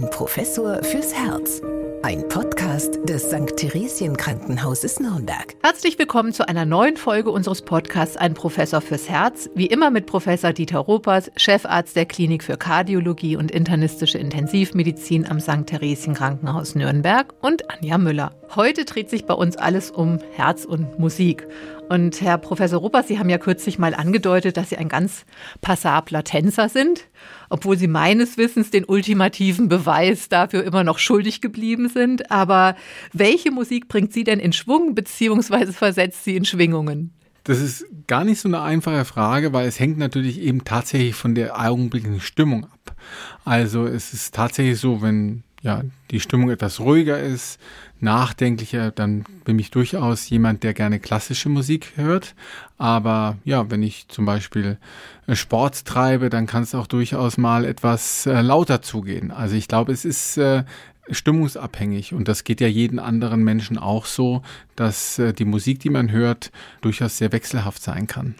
Ein Professor fürs Herz. Ein Podcast des St. Theresien Krankenhauses Nürnberg. Herzlich willkommen zu einer neuen Folge unseres Podcasts Ein Professor fürs Herz. Wie immer mit Professor Dieter Ropers, Chefarzt der Klinik für Kardiologie und internistische Intensivmedizin am St. Theresien Krankenhaus Nürnberg und Anja Müller. Heute dreht sich bei uns alles um Herz und Musik. Und Herr Professor Ruppers, Sie haben ja kürzlich mal angedeutet, dass Sie ein ganz passabler Tänzer sind, obwohl Sie meines Wissens den ultimativen Beweis dafür immer noch schuldig geblieben sind. Aber welche Musik bringt Sie denn in Schwung bzw. versetzt Sie in Schwingungen? Das ist gar nicht so eine einfache Frage, weil es hängt natürlich eben tatsächlich von der augenblicklichen Stimmung ab. Also es ist tatsächlich so, wenn ja, die Stimmung etwas ruhiger ist, nachdenklicher, dann bin ich durchaus jemand, der gerne klassische Musik hört. Aber ja, wenn ich zum Beispiel äh, Sport treibe, dann kann es auch durchaus mal etwas äh, lauter zugehen. Also ich glaube, es ist äh, stimmungsabhängig und das geht ja jeden anderen Menschen auch so, dass äh, die Musik, die man hört, durchaus sehr wechselhaft sein kann.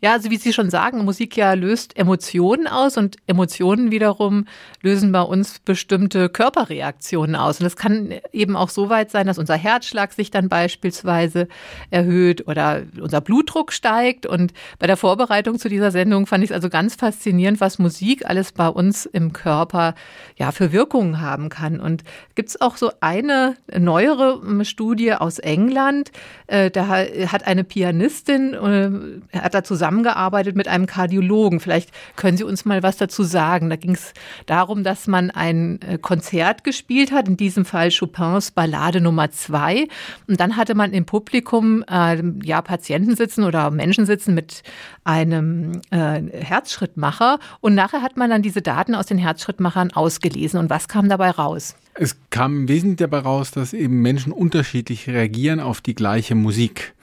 Ja, also wie Sie schon sagen, Musik ja löst Emotionen aus und Emotionen wiederum lösen bei uns bestimmte Körperreaktionen aus. Und das kann eben auch so weit sein, dass unser Herzschlag sich dann beispielsweise erhöht oder unser Blutdruck steigt. Und bei der Vorbereitung zu dieser Sendung fand ich es also ganz faszinierend, was Musik alles bei uns im Körper ja für Wirkungen haben kann. Und gibt es auch so eine neuere Studie aus England, äh, da hat eine Pianistin, äh, zusammengearbeitet mit einem Kardiologen. Vielleicht können Sie uns mal was dazu sagen. Da ging es darum, dass man ein äh, Konzert gespielt hat, in diesem Fall Chopins Ballade Nummer zwei. Und dann hatte man im Publikum äh, ja Patienten sitzen oder Menschen sitzen mit einem äh, Herzschrittmacher. Und nachher hat man dann diese Daten aus den Herzschrittmachern ausgelesen. Und was kam dabei raus? Es kam im Wesentlichen dabei raus, dass eben Menschen unterschiedlich reagieren auf die gleiche Musik.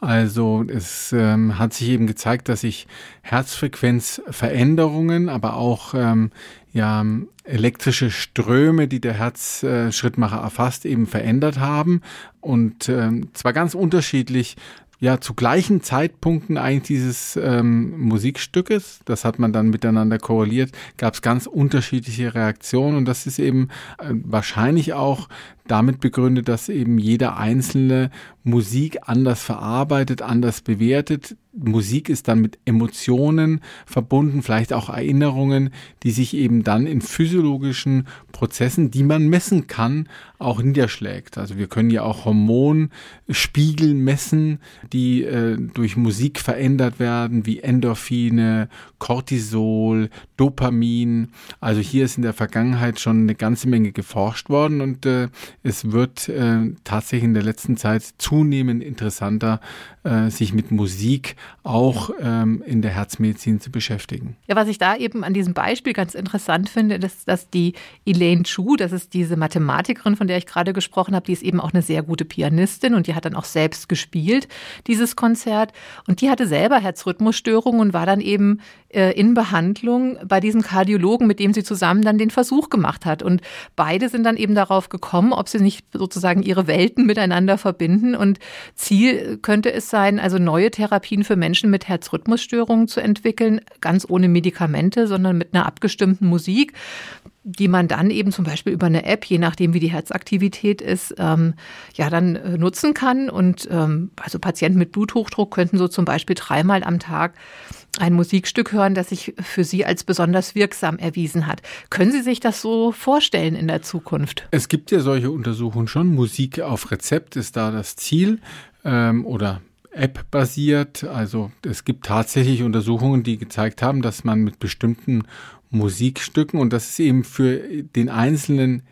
Also es ähm, hat sich eben gezeigt, dass sich Herzfrequenzveränderungen, aber auch ähm, ja, elektrische Ströme, die der Herzschrittmacher erfasst, eben verändert haben. Und ähm, zwar ganz unterschiedlich ja zu gleichen Zeitpunkten eigentlich dieses ähm, Musikstückes, das hat man dann miteinander korreliert, gab es ganz unterschiedliche Reaktionen. Und das ist eben äh, wahrscheinlich auch damit begründet, dass eben jeder einzelne Musik anders verarbeitet, anders bewertet. Musik ist dann mit Emotionen verbunden, vielleicht auch Erinnerungen, die sich eben dann in physiologischen Prozessen, die man messen kann, auch niederschlägt. Also wir können ja auch Hormonspiegel messen, die äh, durch Musik verändert werden, wie Endorphine, Cortisol, Dopamin. Also hier ist in der Vergangenheit schon eine ganze Menge geforscht worden und äh, es wird äh, tatsächlich in der letzten Zeit zunehmend interessanter, äh, sich mit Musik auch ähm, in der Herzmedizin zu beschäftigen. Ja, was ich da eben an diesem Beispiel ganz interessant finde, ist, dass die Elaine Chu, das ist diese Mathematikerin, von der ich gerade gesprochen habe, die ist eben auch eine sehr gute Pianistin und die hat dann auch selbst gespielt, dieses Konzert. Und die hatte selber Herzrhythmusstörungen und war dann eben äh, in Behandlung bei diesem Kardiologen, mit dem sie zusammen dann den Versuch gemacht hat. Und beide sind dann eben darauf gekommen, ob sie nicht sozusagen ihre Welten miteinander verbinden. Und Ziel könnte es sein, also neue Therapien für Menschen mit Herzrhythmusstörungen zu entwickeln, ganz ohne Medikamente, sondern mit einer abgestimmten Musik die man dann eben zum Beispiel über eine App, je nachdem wie die Herzaktivität ist, ähm, ja dann äh, nutzen kann. Und ähm, also Patienten mit Bluthochdruck könnten so zum Beispiel dreimal am Tag ein Musikstück hören, das sich für Sie als besonders wirksam erwiesen hat. Können Sie sich das so vorstellen in der Zukunft? Es gibt ja solche Untersuchungen schon. Musik auf Rezept ist da das Ziel ähm, oder App-basiert. Also es gibt tatsächlich Untersuchungen, die gezeigt haben, dass man mit bestimmten Musikstücken und das ist eben für den einzelnen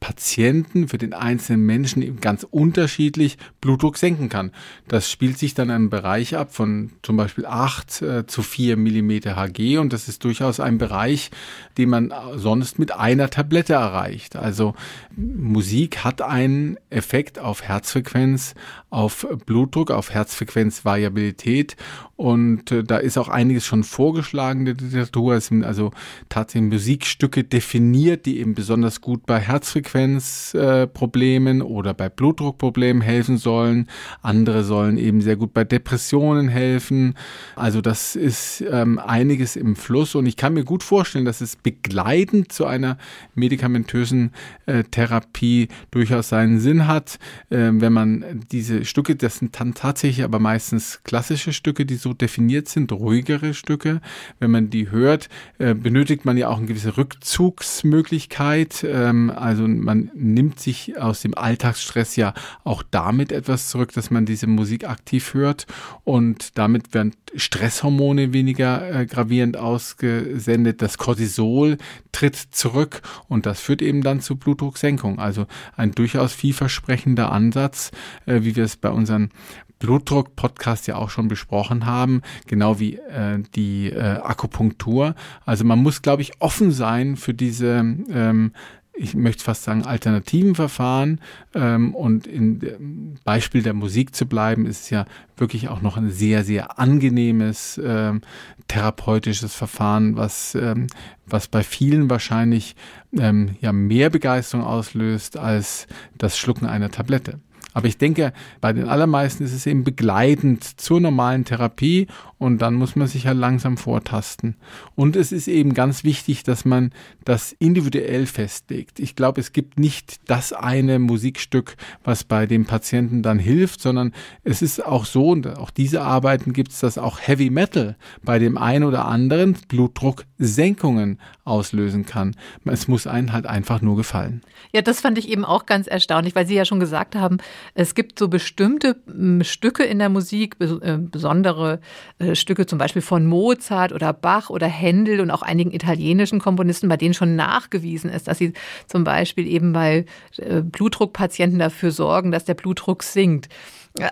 Patienten, für den einzelnen Menschen eben ganz unterschiedlich Blutdruck senken kann. Das spielt sich dann im Bereich ab von zum Beispiel 8 äh, zu 4 Millimeter Hg und das ist durchaus ein Bereich, den man sonst mit einer Tablette erreicht. Also Musik hat einen Effekt auf Herzfrequenz, auf Blutdruck, auf Herzfrequenzvariabilität und äh, da ist auch einiges schon vorgeschlagen in der Literatur. Es sind also tatsächlich Musikstücke definiert, die eben besonders gut bei Herzfrequenz Herzfrequenzproblemen äh, oder bei Blutdruckproblemen helfen sollen. Andere sollen eben sehr gut bei Depressionen helfen. Also das ist ähm, einiges im Fluss und ich kann mir gut vorstellen, dass es begleitend zu einer medikamentösen äh, Therapie durchaus seinen Sinn hat, äh, wenn man diese Stücke, das sind dann tatsächlich aber meistens klassische Stücke, die so definiert sind, ruhigere Stücke. Wenn man die hört, äh, benötigt man ja auch eine gewisse Rückzugsmöglichkeit. Ähm, also man nimmt sich aus dem Alltagsstress ja auch damit etwas zurück, dass man diese Musik aktiv hört und damit werden Stresshormone weniger äh, gravierend ausgesendet. Das Cortisol tritt zurück und das führt eben dann zu Blutdrucksenkung. Also ein durchaus vielversprechender Ansatz, äh, wie wir es bei unseren Blutdruck-Podcast ja auch schon besprochen haben, genau wie äh, die äh, Akupunktur. Also man muss, glaube ich, offen sein für diese ähm, ich möchte fast sagen, alternativen Verfahren. Ähm, und dem Beispiel der Musik zu bleiben, ist ja wirklich auch noch ein sehr, sehr angenehmes ähm, therapeutisches Verfahren, was, ähm, was bei vielen wahrscheinlich ähm, ja mehr Begeisterung auslöst als das Schlucken einer Tablette. Aber ich denke, bei den allermeisten ist es eben begleitend zur normalen Therapie und dann muss man sich halt langsam vortasten. Und es ist eben ganz wichtig, dass man das individuell festlegt. Ich glaube, es gibt nicht das eine Musikstück, was bei dem Patienten dann hilft, sondern es ist auch so, und auch diese Arbeiten gibt es, dass auch Heavy Metal bei dem einen oder anderen Blutdrucksenkungen auslösen kann. Es muss einen halt einfach nur gefallen. Ja, das fand ich eben auch ganz erstaunlich, weil Sie ja schon gesagt haben, es gibt so bestimmte Stücke in der Musik, äh, besondere äh, Stücke zum Beispiel von Mozart oder Bach oder Händel und auch einigen italienischen Komponisten, bei denen schon nachgewiesen ist, dass sie zum Beispiel eben bei äh, Blutdruckpatienten dafür sorgen, dass der Blutdruck sinkt.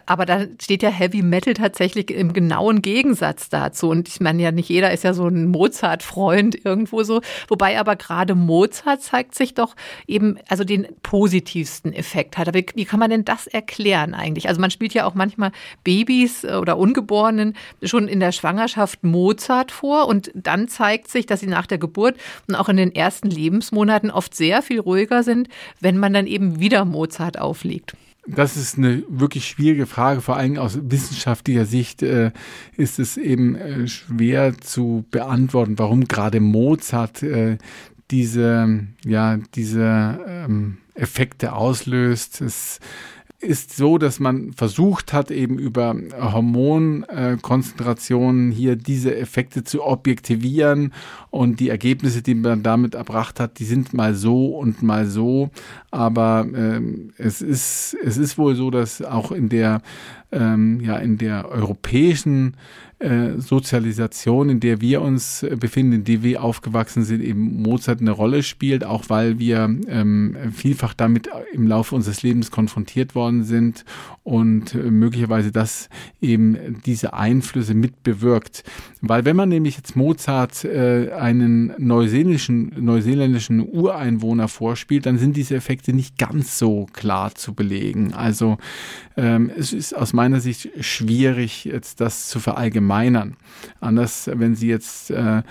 Aber da steht ja Heavy Metal tatsächlich im genauen Gegensatz dazu. Und ich meine ja, nicht jeder ist ja so ein Mozart-Freund irgendwo so. Wobei aber gerade Mozart zeigt sich doch eben, also den positivsten Effekt hat. Aber wie kann man denn das erklären eigentlich? Also man spielt ja auch manchmal Babys äh, oder Ungeborenen schon in der Schwangerschaft Mozart vor und dann zeigt sich, dass sie nach der Geburt und auch in den ersten Lebensmonaten oft sehr viel ruhiger sind, wenn man dann eben wieder Mozart auflegt. Das ist eine wirklich schwierige Frage, vor allem aus wissenschaftlicher Sicht äh, ist es eben äh, schwer zu beantworten, warum gerade Mozart äh, diese, ja, diese ähm, Effekte auslöst. Es ist so, dass man versucht hat, eben über Hormonkonzentrationen hier diese Effekte zu objektivieren und die Ergebnisse, die man damit erbracht hat, die sind mal so und mal so. Aber ähm, es ist es ist wohl so, dass auch in der ähm, ja in der europäischen äh, Sozialisation, in der wir uns äh, befinden, in der wir aufgewachsen sind, eben Mozart eine Rolle spielt, auch weil wir ähm, vielfach damit im Laufe unseres Lebens konfrontiert worden sind und äh, möglicherweise das eben diese Einflüsse mitbewirkt. Weil wenn man nämlich jetzt Mozart äh, einen neuseeländischen, neuseeländischen Ureinwohner vorspielt, dann sind diese Effekte nicht ganz so klar zu belegen. Also ähm, es ist aus meiner Sicht schwierig, jetzt das zu verallgemeinern. Anders, wenn Sie jetzt äh,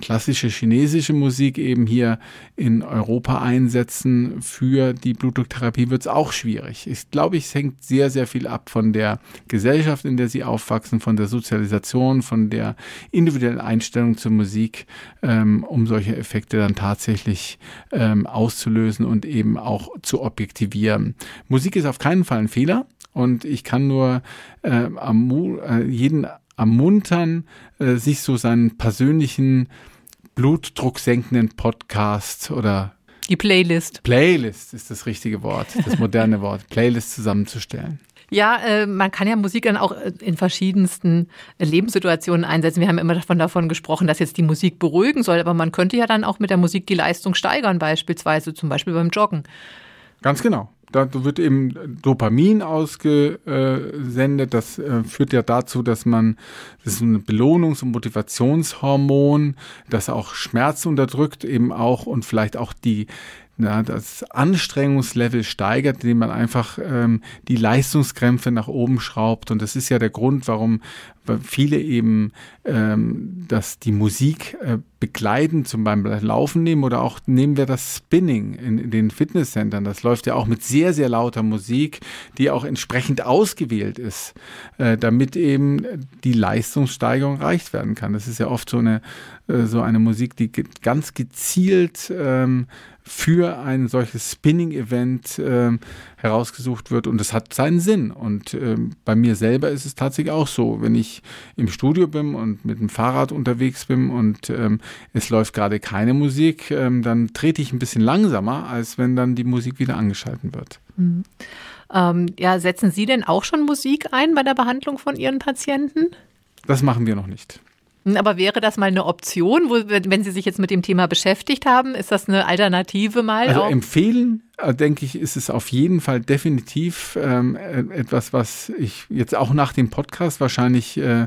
klassische chinesische Musik eben hier in Europa einsetzen für die Blutdrucktherapie, wird es auch schwierig. Ich glaube, es hängt sehr, sehr viel ab von der Gesellschaft, in der sie aufwachsen, von der Sozialisation, von der individuellen Einstellung zur Musik, ähm, um solche Effekte dann tatsächlich ähm, auszulösen und eben auch zu objektivieren. Musik ist auf keinen Fall ein Fehler. Und ich kann nur äh, äh, jeden ermuntern, äh, sich so seinen persönlichen blutdrucksenkenden Podcast oder die Playlist. Playlist ist das richtige Wort, das moderne Wort, Playlist zusammenzustellen. Ja, äh, man kann ja Musik dann auch äh, in verschiedensten Lebenssituationen einsetzen. Wir haben immer davon, davon gesprochen, dass jetzt die Musik beruhigen soll, aber man könnte ja dann auch mit der Musik die Leistung steigern, beispielsweise zum Beispiel beim Joggen. Ganz genau da wird eben Dopamin ausgesendet. Das äh, führt ja dazu, dass man, das ist ein Belohnungs- und Motivationshormon, das auch Schmerz unterdrückt, eben auch und vielleicht auch die ja, das Anstrengungslevel steigert, indem man einfach ähm, die Leistungskrämpfe nach oben schraubt. Und das ist ja der Grund, warum viele eben ähm, dass die Musik äh, begleiten, zum Beispiel Laufen nehmen oder auch nehmen wir das Spinning in, in den Fitnesscentern. Das läuft ja auch mit sehr, sehr lauter Musik, die auch entsprechend ausgewählt ist, äh, damit eben die Leistungssteigerung erreicht werden kann. Das ist ja oft so eine, äh, so eine Musik, die ganz gezielt ähm, für ein solches Spinning-Event äh, herausgesucht wird und es hat seinen Sinn. Und äh, bei mir selber ist es tatsächlich auch so, wenn ich im Studio bin und mit dem Fahrrad unterwegs bin und ähm, es läuft gerade keine Musik, ähm, dann trete ich ein bisschen langsamer, als wenn dann die Musik wieder angeschalten wird. Mhm. Ähm, ja, setzen Sie denn auch schon Musik ein bei der Behandlung von Ihren Patienten? Das machen wir noch nicht. Aber wäre das mal eine Option, wo, wenn Sie sich jetzt mit dem Thema beschäftigt haben, ist das eine Alternative mal? Also empfehlen, denke ich, ist es auf jeden Fall definitiv ähm, äh, etwas, was ich jetzt auch nach dem Podcast wahrscheinlich äh,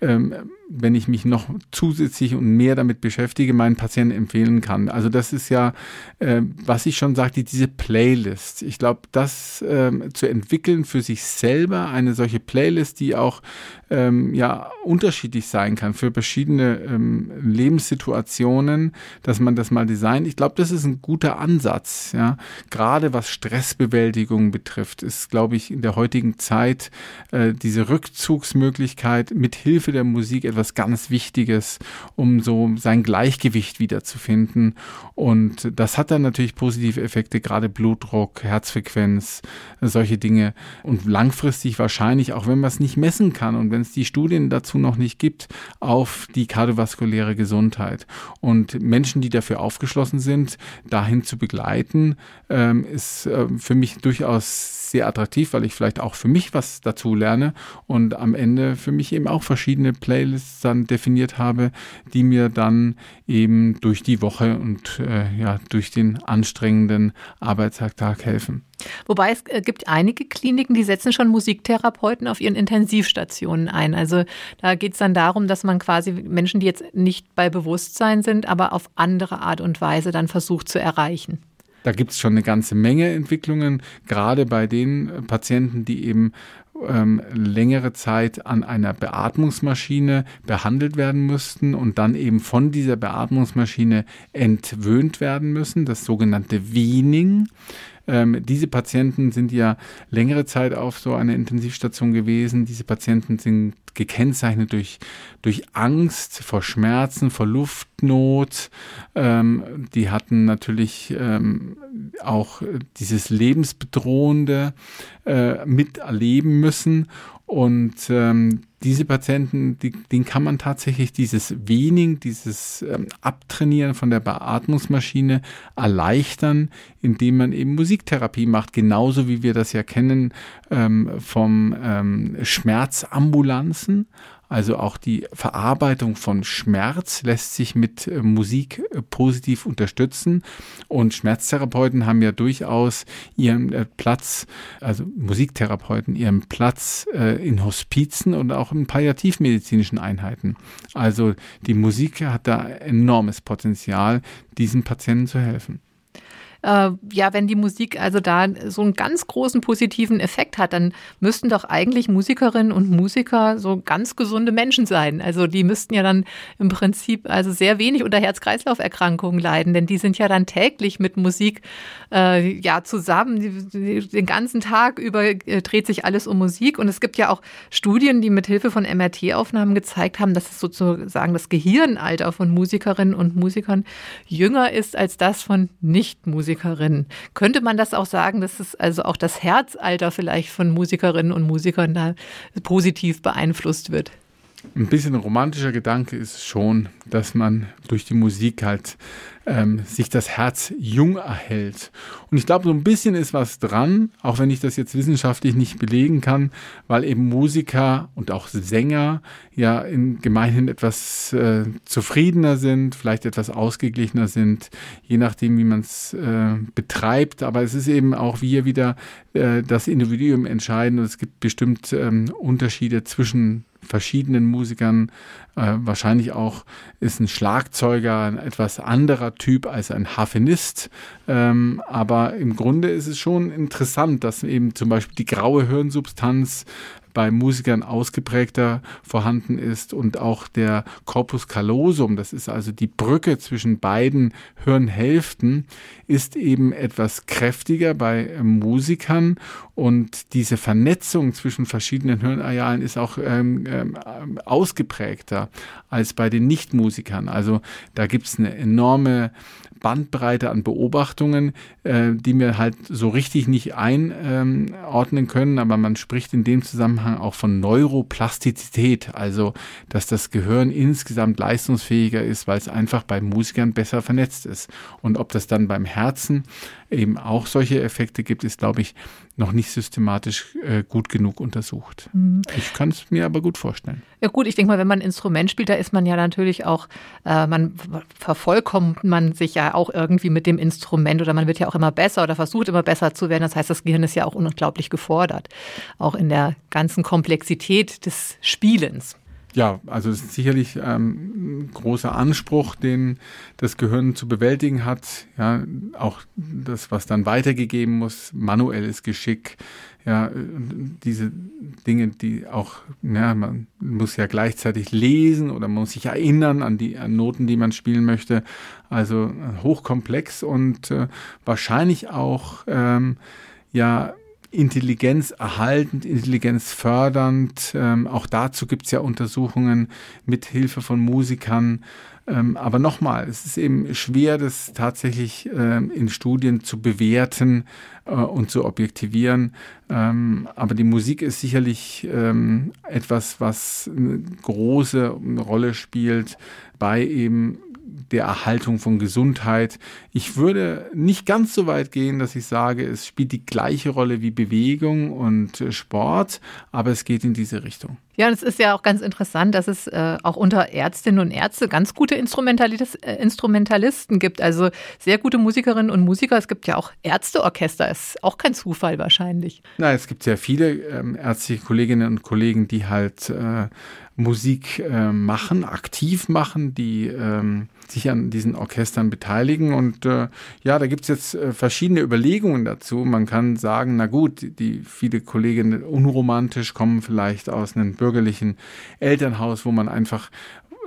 ähm, wenn ich mich noch zusätzlich und mehr damit beschäftige, meinen Patienten empfehlen kann. Also das ist ja, äh, was ich schon sagte, diese Playlist. Ich glaube, das ähm, zu entwickeln für sich selber, eine solche Playlist, die auch ähm, ja unterschiedlich sein kann für verschiedene ähm, Lebenssituationen, dass man das mal designt. Ich glaube, das ist ein guter Ansatz. Ja, gerade was Stressbewältigung betrifft, ist, glaube ich, in der heutigen Zeit äh, diese Rückzugsmöglichkeit mit Hilfe der Musik etwas ganz Wichtiges, um so sein Gleichgewicht wiederzufinden. Und das hat dann natürlich positive Effekte, gerade Blutdruck, Herzfrequenz, solche Dinge. Und langfristig wahrscheinlich, auch wenn man es nicht messen kann und wenn es die Studien dazu noch nicht gibt, auf die kardiovaskuläre Gesundheit. Und Menschen, die dafür aufgeschlossen sind, dahin zu begleiten, ähm, ist äh, für mich durchaus sehr attraktiv, weil ich vielleicht auch für mich was dazu lerne und am Ende für mich eben auch verschiedene Playlists dann definiert habe, die mir dann eben durch die Woche und äh, ja durch den anstrengenden Arbeitstag helfen. Wobei es äh, gibt einige Kliniken, die setzen schon Musiktherapeuten auf ihren Intensivstationen ein. Also da geht es dann darum, dass man quasi Menschen, die jetzt nicht bei Bewusstsein sind, aber auf andere Art und Weise dann versucht zu erreichen. Da gibt es schon eine ganze Menge Entwicklungen, gerade bei den äh, Patienten, die eben ähm, längere Zeit an einer Beatmungsmaschine behandelt werden müssten und dann eben von dieser Beatmungsmaschine entwöhnt werden müssen, das sogenannte Weaning. Ähm, diese Patienten sind ja längere Zeit auf so einer Intensivstation gewesen. Diese Patienten sind gekennzeichnet durch, durch Angst vor Schmerzen, vor Luftnot. Ähm, die hatten natürlich ähm, auch dieses Lebensbedrohende äh, miterleben müssen. Und ähm, diese Patienten, die, denen kann man tatsächlich dieses Weaning, dieses ähm, Abtrainieren von der Beatmungsmaschine erleichtern, indem man eben Musiktherapie macht, genauso wie wir das ja kennen ähm, vom ähm, Schmerzambulanzen. Also auch die Verarbeitung von Schmerz lässt sich mit äh, Musik äh, positiv unterstützen. Und Schmerztherapeuten haben ja durchaus ihren äh, Platz, also Musiktherapeuten ihren Platz in Hospizen und auch in palliativmedizinischen Einheiten. Also die Musik hat da enormes Potenzial, diesen Patienten zu helfen äh, ja, wenn die Musik also da so einen ganz großen positiven Effekt hat, dann müssten doch eigentlich Musikerinnen und Musiker so ganz gesunde Menschen sein. Also die müssten ja dann im Prinzip also sehr wenig unter Herz-Kreislauf-Erkrankungen leiden, denn die sind ja dann täglich mit Musik äh, ja zusammen. Den ganzen Tag über äh, dreht sich alles um Musik und es gibt ja auch Studien, die mit Hilfe von MRT-Aufnahmen gezeigt haben, dass es sozusagen das Gehirnalter von Musikerinnen und Musikern jünger ist als das von Nichtmusikern. Musikerinnen. Könnte man das auch sagen, dass es also auch das Herzalter vielleicht von Musikerinnen und Musikern da positiv beeinflusst wird? Ein bisschen romantischer Gedanke ist schon, dass man durch die Musik halt ähm, sich das Herz jung erhält. Und ich glaube, so ein bisschen ist was dran, auch wenn ich das jetzt wissenschaftlich nicht belegen kann, weil eben Musiker und auch Sänger ja in gemeinhin etwas äh, zufriedener sind, vielleicht etwas ausgeglichener sind, je nachdem, wie man es äh, betreibt. Aber es ist eben auch wir wieder äh, das Individuum entscheiden und es gibt bestimmt ähm, Unterschiede zwischen verschiedenen Musikern. Äh, wahrscheinlich auch ist ein Schlagzeuger ein etwas anderer Typ als ein Harfenist. Ähm, aber im Grunde ist es schon interessant, dass eben zum Beispiel die graue Hirnsubstanz bei Musikern ausgeprägter vorhanden ist und auch der Corpus callosum, das ist also die Brücke zwischen beiden Hirnhälften, ist eben etwas kräftiger bei Musikern und diese Vernetzung zwischen verschiedenen Hirnarealen ist auch ähm, ähm, ausgeprägter als bei den Nichtmusikern. Also da gibt es eine enorme Bandbreite an Beobachtungen, äh, die wir halt so richtig nicht einordnen können, aber man spricht in dem Zusammenhang auch von Neuroplastizität, also dass das Gehirn insgesamt leistungsfähiger ist, weil es einfach bei Musikern besser vernetzt ist. Und ob das dann beim Herzen eben auch solche Effekte gibt, ist, glaube ich, noch nicht systematisch äh, gut genug untersucht. Mhm. Ich kann es mir aber gut vorstellen. Ja gut, ich denke mal, wenn man ein Instrument spielt, da ist man ja natürlich auch, äh, man vervollkommt man sich ja auch irgendwie mit dem Instrument oder man wird ja auch immer besser oder versucht immer besser zu werden. Das heißt, das Gehirn ist ja auch unglaublich gefordert, auch in der ganzen Komplexität des Spielens. Ja, also es ist sicherlich ähm, ein großer Anspruch, den das Gehirn zu bewältigen hat. Ja, auch das, was dann weitergegeben muss, manuelles Geschick, ja, diese Dinge, die auch, ja, man muss ja gleichzeitig lesen oder man muss sich erinnern an die an Noten, die man spielen möchte. Also hochkomplex und äh, wahrscheinlich auch ähm, ja Intelligenz erhaltend, Intelligenz fördernd. Ähm, auch dazu gibt es ja Untersuchungen mit Hilfe von Musikern. Ähm, aber nochmal, es ist eben schwer, das tatsächlich ähm, in Studien zu bewerten äh, und zu objektivieren. Ähm, aber die Musik ist sicherlich ähm, etwas, was eine große Rolle spielt bei eben der Erhaltung von Gesundheit. Ich würde nicht ganz so weit gehen, dass ich sage, es spielt die gleiche Rolle wie Bewegung und äh, Sport, aber es geht in diese Richtung. Ja, und es ist ja auch ganz interessant, dass es äh, auch unter Ärztinnen und Ärzte ganz gute Instrumentalist, äh, Instrumentalisten gibt. Also sehr gute Musikerinnen und Musiker. Es gibt ja auch Ärzteorchester. Ist auch kein Zufall wahrscheinlich. Na, es gibt sehr viele ähm, ärztliche Kolleginnen und Kollegen, die halt äh, Musik äh, machen, aktiv machen, die ähm, sich an diesen Orchestern beteiligen. Und äh, ja, da gibt's jetzt äh, verschiedene Überlegungen dazu. Man kann sagen, na gut, die viele Kolleginnen unromantisch kommen vielleicht aus einem bürgerlichen Elternhaus, wo man einfach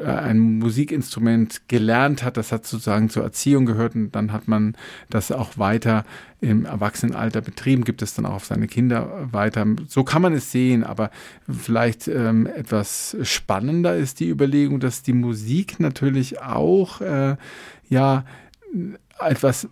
ein Musikinstrument gelernt hat, das hat sozusagen zur Erziehung gehört und dann hat man das auch weiter im Erwachsenenalter betrieben, gibt es dann auch auf seine Kinder weiter. So kann man es sehen, aber vielleicht ähm, etwas spannender ist die Überlegung, dass die Musik natürlich auch äh, ja etwas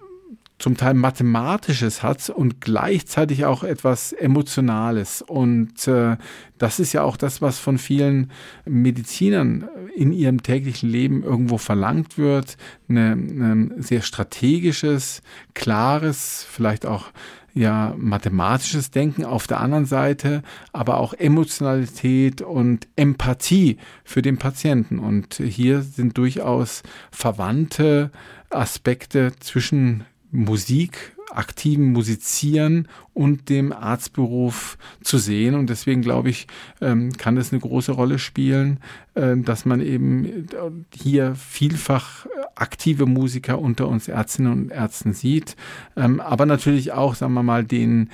zum Teil Mathematisches hat und gleichzeitig auch etwas Emotionales. Und äh, das ist ja auch das, was von vielen Medizinern in ihrem täglichen Leben irgendwo verlangt wird. Ein sehr strategisches, klares, vielleicht auch ja mathematisches Denken auf der anderen Seite, aber auch Emotionalität und Empathie für den Patienten. Und hier sind durchaus verwandte Aspekte zwischen Musik, aktiven Musizieren und dem Arztberuf zu sehen. Und deswegen glaube ich, ähm, kann das eine große Rolle spielen, äh, dass man eben hier vielfach aktive Musiker unter uns Ärztinnen und Ärzten sieht. Ähm, aber natürlich auch, sagen wir mal, den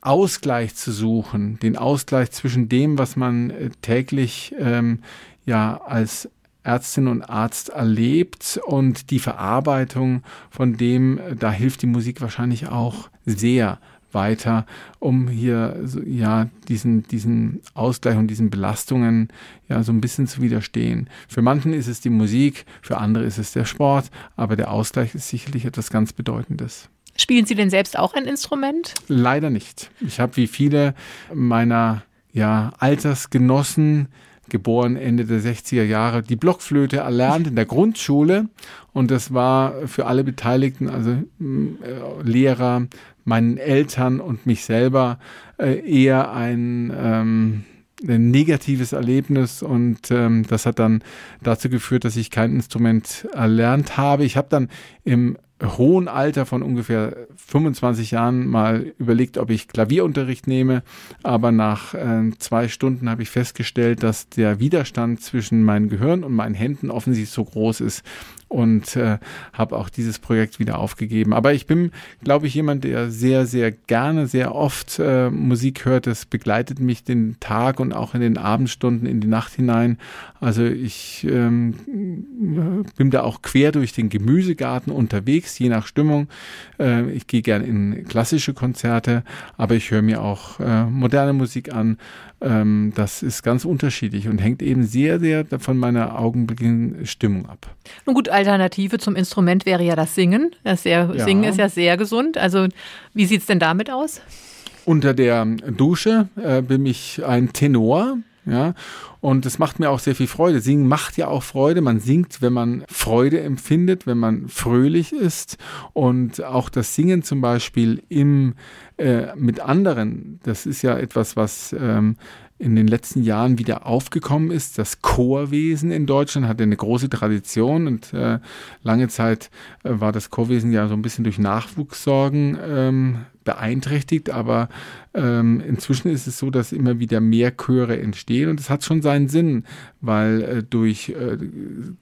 Ausgleich zu suchen, den Ausgleich zwischen dem, was man äh, täglich ähm, ja als Ärztin und Arzt erlebt und die Verarbeitung von dem, da hilft die Musik wahrscheinlich auch sehr weiter, um hier ja diesen diesen Ausgleich und diesen Belastungen ja so ein bisschen zu widerstehen. Für manchen ist es die Musik, für andere ist es der Sport, aber der Ausgleich ist sicherlich etwas ganz Bedeutendes. Spielen Sie denn selbst auch ein Instrument? Leider nicht. Ich habe wie viele meiner ja, Altersgenossen geboren Ende der 60er Jahre, die Blockflöte erlernt in der Grundschule. Und das war für alle Beteiligten, also äh, Lehrer, meinen Eltern und mich selber, äh, eher ein, ähm, ein negatives Erlebnis und ähm, das hat dann dazu geführt, dass ich kein Instrument erlernt habe. Ich habe dann im hohen Alter von ungefähr 25 Jahren mal überlegt, ob ich Klavierunterricht nehme, aber nach äh, zwei Stunden habe ich festgestellt, dass der Widerstand zwischen meinem Gehirn und meinen Händen offensichtlich so groß ist und äh, habe auch dieses Projekt wieder aufgegeben. Aber ich bin, glaube ich, jemand, der sehr, sehr gerne, sehr oft äh, Musik hört. Das begleitet mich den Tag und auch in den Abendstunden, in die Nacht hinein. Also ich ähm, bin da auch quer durch den Gemüsegarten unterwegs, je nach Stimmung. Äh, ich gehe gerne in klassische Konzerte, aber ich höre mir auch äh, moderne Musik an. Ähm, das ist ganz unterschiedlich und hängt eben sehr, sehr von meiner augenblicklichen Stimmung ab. Nun gut, Alternative zum Instrument wäre ja das Singen. Das sehr, ja. Singen ist ja sehr gesund. Also wie sieht es denn damit aus? Unter der Dusche äh, bin ich ein Tenor. Ja, und es macht mir auch sehr viel Freude. Singen macht ja auch Freude. Man singt, wenn man Freude empfindet, wenn man fröhlich ist. Und auch das Singen zum Beispiel im, äh, mit anderen, das ist ja etwas, was ähm, in den letzten Jahren wieder aufgekommen ist. Das Chorwesen in Deutschland hatte eine große Tradition und äh, lange Zeit äh, war das Chorwesen ja so ein bisschen durch Nachwuchssorgen ähm, beeinträchtigt, aber ähm, inzwischen ist es so, dass immer wieder mehr Chöre entstehen und es hat schon seinen Sinn, weil äh, durch äh,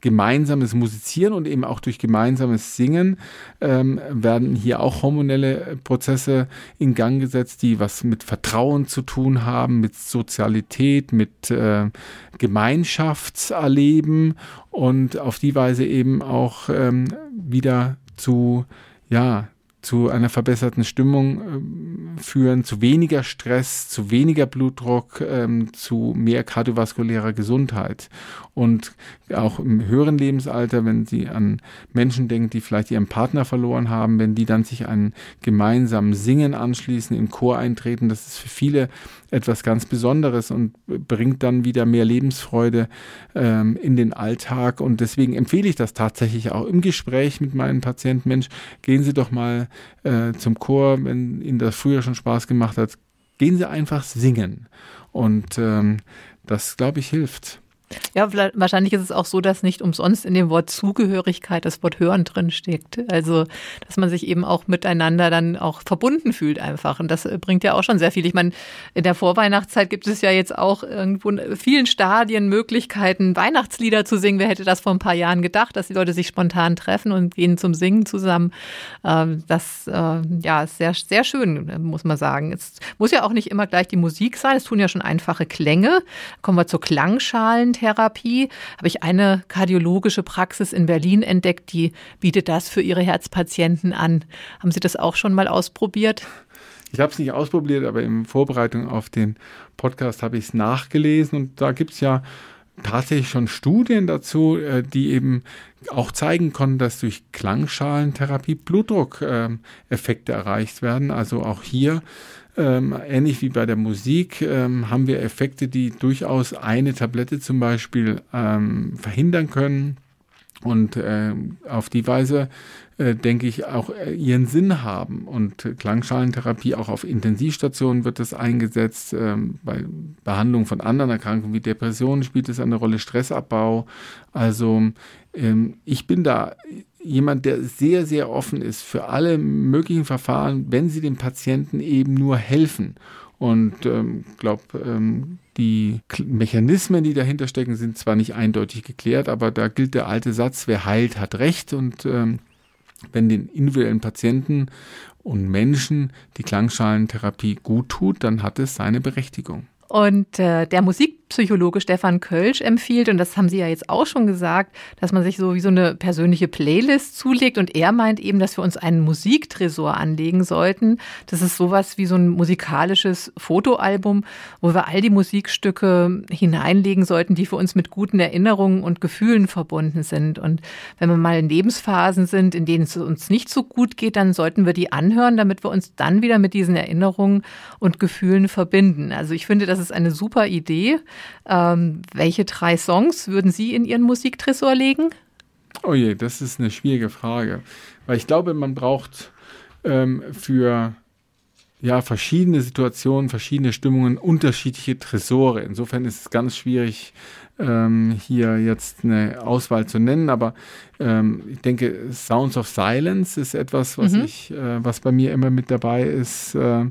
gemeinsames Musizieren und eben auch durch gemeinsames Singen ähm, werden hier auch hormonelle Prozesse in Gang gesetzt, die was mit Vertrauen zu tun haben, mit Sozialität, mit äh, Gemeinschaftserleben und auf die Weise eben auch ähm, wieder zu ja, zu einer verbesserten Stimmung äh, führen, zu weniger Stress, zu weniger Blutdruck, ähm, zu mehr kardiovaskulärer Gesundheit. Und auch im höheren Lebensalter, wenn Sie an Menschen denken, die vielleicht ihren Partner verloren haben, wenn die dann sich an gemeinsamen Singen anschließen, im Chor eintreten, das ist für viele etwas ganz Besonderes und bringt dann wieder mehr Lebensfreude ähm, in den Alltag. Und deswegen empfehle ich das tatsächlich auch im Gespräch mit meinen Patienten. Mensch, gehen Sie doch mal äh, zum Chor, wenn Ihnen das früher schon Spaß gemacht hat. Gehen Sie einfach singen. Und ähm, das, glaube ich, hilft. Ja, wahrscheinlich ist es auch so, dass nicht umsonst in dem Wort Zugehörigkeit das Wort Hören drin steckt. Also, dass man sich eben auch miteinander dann auch verbunden fühlt einfach. Und das bringt ja auch schon sehr viel. Ich meine, in der Vorweihnachtszeit gibt es ja jetzt auch irgendwo in vielen Stadien Möglichkeiten, Weihnachtslieder zu singen. Wer hätte das vor ein paar Jahren gedacht, dass die Leute sich spontan treffen und gehen zum Singen zusammen? Ähm, das, äh, ja, ist sehr, sehr schön, muss man sagen. Es muss ja auch nicht immer gleich die Musik sein. Es tun ja schon einfache Klänge. Kommen wir zur Klangschalen Gentherapie habe ich eine kardiologische Praxis in Berlin entdeckt, die bietet das für ihre Herzpatienten an. Haben Sie das auch schon mal ausprobiert? Ich habe es nicht ausprobiert, aber in Vorbereitung auf den Podcast habe ich es nachgelesen und da gibt es ja tatsächlich schon Studien dazu, äh, die eben auch zeigen konnten, dass durch Klangschalentherapie Blutdruckeffekte erreicht werden. Also auch hier ähm, ähnlich wie bei der Musik ähm, haben wir Effekte, die durchaus eine Tablette zum Beispiel ähm, verhindern können. Und äh, auf die Weise äh, denke ich auch äh, ihren Sinn haben. Und Klangschalentherapie auch auf Intensivstationen wird das eingesetzt ähm, bei Behandlung von anderen Erkrankungen wie Depressionen spielt es eine Rolle Stressabbau. Also ähm, ich bin da jemand, der sehr, sehr offen ist für alle möglichen Verfahren, wenn sie dem Patienten eben nur helfen. Und ähm, glaube, ähm, die Mechanismen, die dahinter stecken, sind zwar nicht eindeutig geklärt, aber da gilt der alte Satz, wer heilt, hat Recht. Und ähm, wenn den individuellen Patienten und Menschen die Klangschalentherapie gut tut, dann hat es seine Berechtigung. Und äh, der Musikpsychologe Stefan Kölsch empfiehlt, und das haben Sie ja jetzt auch schon gesagt, dass man sich so wie so eine persönliche Playlist zulegt. Und er meint eben, dass wir uns einen Musiktresor anlegen sollten. Das ist sowas wie so ein musikalisches Fotoalbum, wo wir all die Musikstücke hineinlegen sollten, die für uns mit guten Erinnerungen und Gefühlen verbunden sind. Und wenn wir mal in Lebensphasen sind, in denen es uns nicht so gut geht, dann sollten wir die anhören, damit wir uns dann wieder mit diesen Erinnerungen und Gefühlen verbinden. Also ich finde, das ist eine super Idee. Ähm, welche drei Songs würden Sie in Ihren Musiktresor legen? Oh je, das ist eine schwierige Frage. Weil ich glaube, man braucht ähm, für ja, verschiedene Situationen, verschiedene Stimmungen, unterschiedliche Tresore. Insofern ist es ganz schwierig, ähm, hier jetzt eine Auswahl zu nennen, aber ähm, ich denke, Sounds of Silence ist etwas, was mhm. ich, äh, was bei mir immer mit dabei ist. Äh,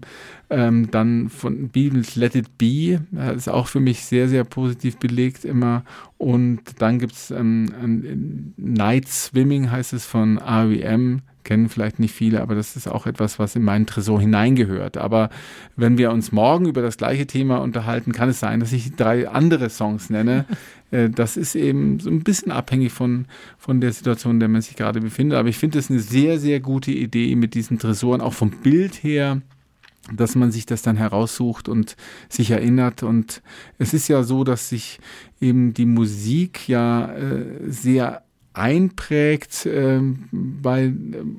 ähm, dann von Beatles Let It Be, äh, ist auch für mich sehr, sehr positiv belegt immer. Und dann gibt es ähm, Night Swimming, heißt es von REM kennen vielleicht nicht viele, aber das ist auch etwas, was in meinen Tresor hineingehört. Aber wenn wir uns morgen über das gleiche Thema unterhalten, kann es sein, dass ich drei andere Songs nenne. Äh, das ist eben so ein bisschen abhängig von, von der Situation, in der man sich gerade befindet. Aber ich finde es eine sehr, sehr gute Idee mit diesen Tresoren, auch vom Bild her dass man sich das dann heraussucht und sich erinnert. Und es ist ja so, dass sich eben die Musik ja äh, sehr einprägt äh, bei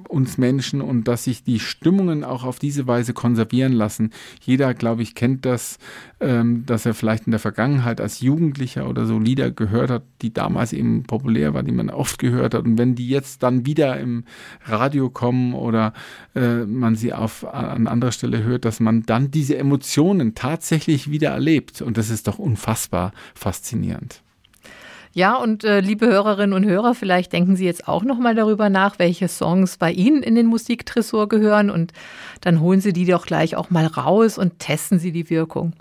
uns Menschen und dass sich die Stimmungen auch auf diese Weise konservieren lassen. Jeder, glaube ich, kennt das, ähm, dass er vielleicht in der Vergangenheit als Jugendlicher oder so Lieder gehört hat, die damals eben populär waren, die man oft gehört hat. Und wenn die jetzt dann wieder im Radio kommen oder äh, man sie auf an anderer Stelle hört, dass man dann diese Emotionen tatsächlich wieder erlebt. Und das ist doch unfassbar faszinierend. Ja, und äh, liebe Hörerinnen und Hörer, vielleicht denken Sie jetzt auch noch mal darüber nach, welche Songs bei Ihnen in den Musiktresor gehören und dann holen Sie die doch gleich auch mal raus und testen Sie die Wirkung.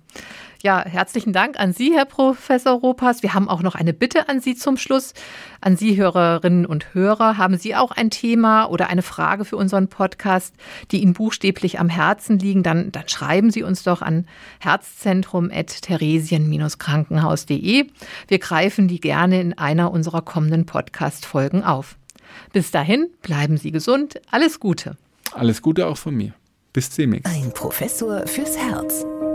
Ja, herzlichen Dank an Sie, Herr Professor Ropas. Wir haben auch noch eine Bitte an Sie zum Schluss. An Sie, Hörerinnen und Hörer, haben Sie auch ein Thema oder eine Frage für unseren Podcast, die Ihnen buchstäblich am Herzen liegen, dann, dann schreiben Sie uns doch an herzzentrum.theresien-krankenhaus.de. Wir greifen die gerne in einer unserer kommenden Podcast-Folgen auf. Bis dahin, bleiben Sie gesund. Alles Gute. Alles Gute auch von mir. Bis demnächst. Ein Professor fürs Herz.